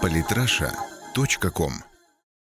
Политраша.ком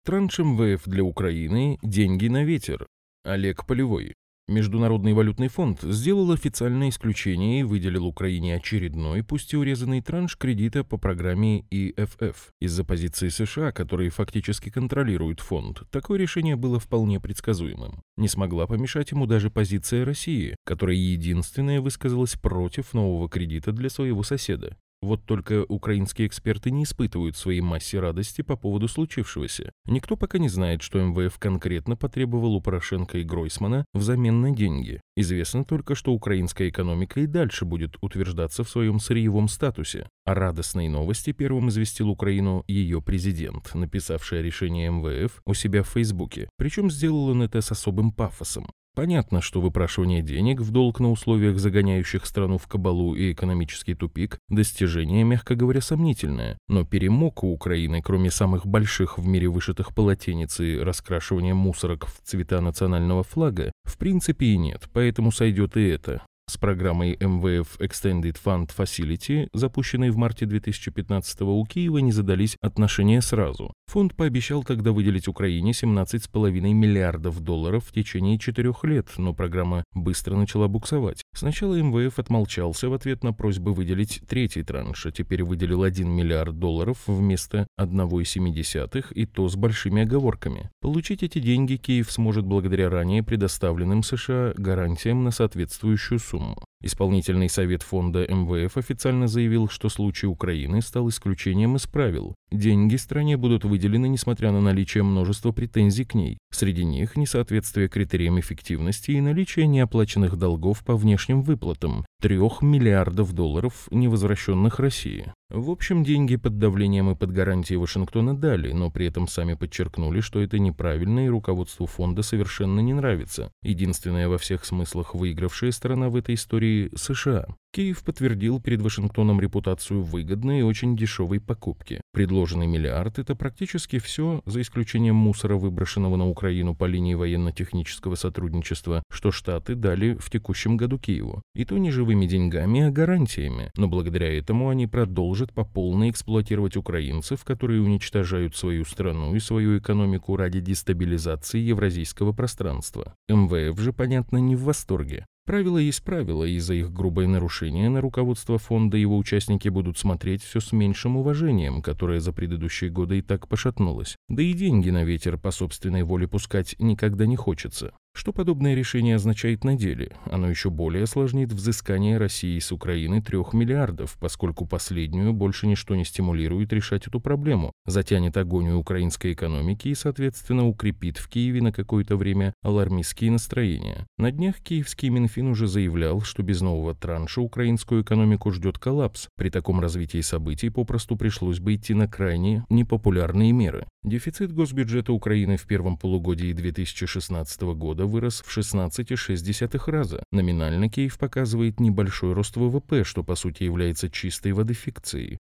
Транш МВФ для Украины «Деньги на ветер». Олег Полевой. Международный валютный фонд сделал официальное исключение и выделил Украине очередной, пусть и урезанный транш кредита по программе ИФФ. Из-за позиции США, которые фактически контролируют фонд, такое решение было вполне предсказуемым. Не смогла помешать ему даже позиция России, которая единственная высказалась против нового кредита для своего соседа. Вот только украинские эксперты не испытывают своей массе радости по поводу случившегося. Никто пока не знает, что МВФ конкретно потребовал у Порошенко и Гройсмана взамен на деньги. Известно только, что украинская экономика и дальше будет утверждаться в своем сырьевом статусе. О радостной новости первым известил Украину ее президент, написавший о решении МВФ у себя в Фейсбуке. Причем сделал он это с особым пафосом. Понятно, что выпрашивание денег в долг на условиях, загоняющих страну в кабалу и экономический тупик, достижение, мягко говоря, сомнительное. Но перемог у Украины, кроме самых больших в мире вышитых полотенец и раскрашивания мусорок в цвета национального флага, в принципе и нет, поэтому сойдет и это. С программой МВФ Extended Fund Facility, запущенной в марте 2015 у Киева не задались отношения сразу. Фонд пообещал тогда выделить Украине 17,5 миллиардов долларов в течение четырех лет, но программа быстро начала буксовать. Сначала МВФ отмолчался в ответ на просьбы выделить третий транш, а теперь выделил 1 миллиард долларов вместо 1,7 и то с большими оговорками. Получить эти деньги Киев сможет благодаря ранее предоставленным США гарантиям на соответствующую сумму сумму. Исполнительный совет фонда МВФ официально заявил, что случай Украины стал исключением из правил. Деньги стране будут выделены, несмотря на наличие множества претензий к ней. Среди них несоответствие критериям эффективности и наличие неоплаченных долгов по внешним выплатам – 3 миллиардов долларов, невозвращенных России. В общем, деньги под давлением и под гарантией Вашингтона дали, но при этом сами подчеркнули, что это неправильно и руководству фонда совершенно не нравится. Единственная во всех смыслах выигравшая сторона в этой истории – США. Киев подтвердил перед Вашингтоном репутацию выгодной и очень дешевой покупки. Предложенный миллиард – это практически все, за исключением мусора, выброшенного на Украину по линии военно-технического сотрудничества, что Штаты дали в текущем году Киеву. И то не живыми деньгами, а гарантиями. Но благодаря этому они продолжат по полной эксплуатировать украинцев, которые уничтожают свою страну и свою экономику ради дестабилизации евразийского пространства. МВФ же, понятно, не в восторге. Правило есть правило, и за их грубое нарушение на руководство фонда его участники будут смотреть все с меньшим уважением, которое за предыдущие годы и так пошатнулось. Да и деньги на ветер по собственной воле пускать никогда не хочется. Что подобное решение означает на деле? Оно еще более осложнит взыскание России с Украины трех миллиардов, поскольку последнюю больше ничто не стимулирует решать эту проблему, затянет агонию украинской экономики и, соответственно, укрепит в Киеве на какое-то время алармистские настроения. На днях киевский Минфин уже заявлял, что без нового транша украинскую экономику ждет коллапс. При таком развитии событий попросту пришлось бы идти на крайне непопулярные меры. Дефицит госбюджета Украины в первом полугодии 2016 года года вырос в 16,6 раза. Номинально Киев показывает небольшой рост ВВП, что по сути является чистой воды.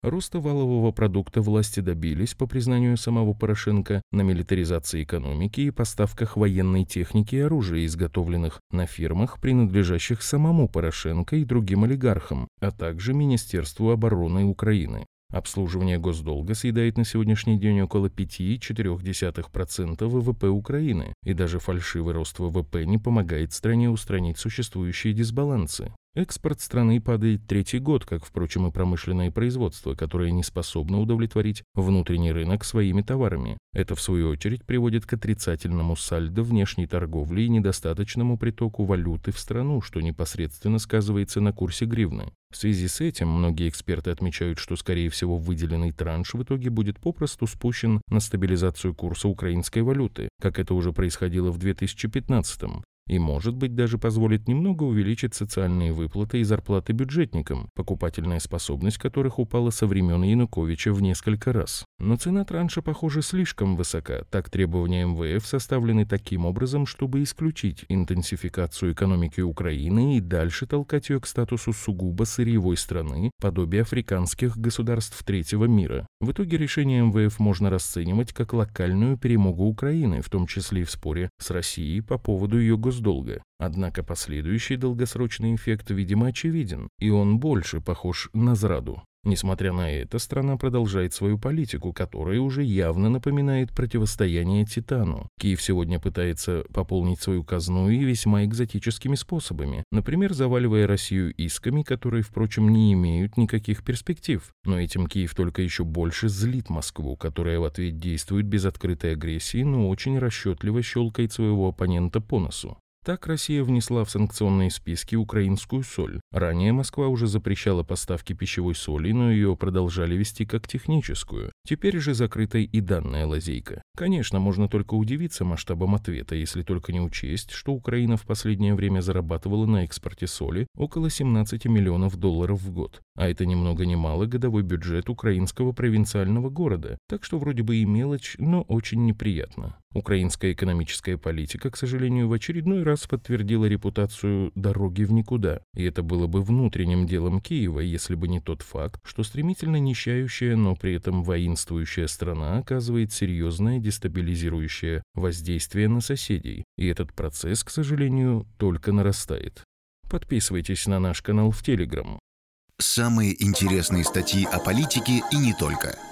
Роста валового продукта власти добились, по признанию самого Порошенко, на милитаризации экономики и поставках военной техники и оружия, изготовленных на фирмах, принадлежащих самому Порошенко и другим олигархам, а также Министерству обороны Украины. Обслуживание госдолга съедает на сегодняшний день около 5,4% ВВП Украины, и даже фальшивый рост ВВП не помогает стране устранить существующие дисбалансы. Экспорт страны падает третий год, как, впрочем, и промышленное производство, которое не способно удовлетворить внутренний рынок своими товарами. Это, в свою очередь, приводит к отрицательному сальдо внешней торговли и недостаточному притоку валюты в страну, что непосредственно сказывается на курсе гривны. В связи с этим многие эксперты отмечают, что, скорее всего, выделенный транш в итоге будет попросту спущен на стабилизацию курса украинской валюты, как это уже происходило в 2015 -м и, может быть, даже позволит немного увеличить социальные выплаты и зарплаты бюджетникам, покупательная способность которых упала со времен Януковича в несколько раз. Но цена транша, похоже, слишком высока, так требования МВФ составлены таким образом, чтобы исключить интенсификацию экономики Украины и дальше толкать ее к статусу сугубо сырьевой страны, подобие африканских государств третьего мира. В итоге решение МВФ можно расценивать как локальную перемогу Украины, в том числе и в споре с Россией по поводу ее государства госдолга. Однако последующий долгосрочный эффект, видимо, очевиден, и он больше похож на зраду. Несмотря на это, страна продолжает свою политику, которая уже явно напоминает противостояние Титану. Киев сегодня пытается пополнить свою казну и весьма экзотическими способами, например, заваливая Россию исками, которые, впрочем, не имеют никаких перспектив. Но этим Киев только еще больше злит Москву, которая в ответ действует без открытой агрессии, но очень расчетливо щелкает своего оппонента по носу. Так Россия внесла в санкционные списки украинскую соль. Ранее Москва уже запрещала поставки пищевой соли, но ее продолжали вести как техническую. Теперь же закрыта и данная лазейка. Конечно, можно только удивиться масштабам ответа, если только не учесть, что Украина в последнее время зарабатывала на экспорте соли около 17 миллионов долларов в год. А это ни много ни мало годовой бюджет украинского провинциального города. Так что вроде бы и мелочь, но очень неприятно. Украинская экономическая политика, к сожалению, в очередной раз подтвердила репутацию «дороги в никуда», и это было бы внутренним делом Киева, если бы не тот факт, что стремительно нищающая, но при этом воинствующая страна оказывает серьезное дестабилизирующее воздействие на соседей, и этот процесс, к сожалению, только нарастает. Подписывайтесь на наш канал в Телеграм. Самые интересные статьи о политике и не только –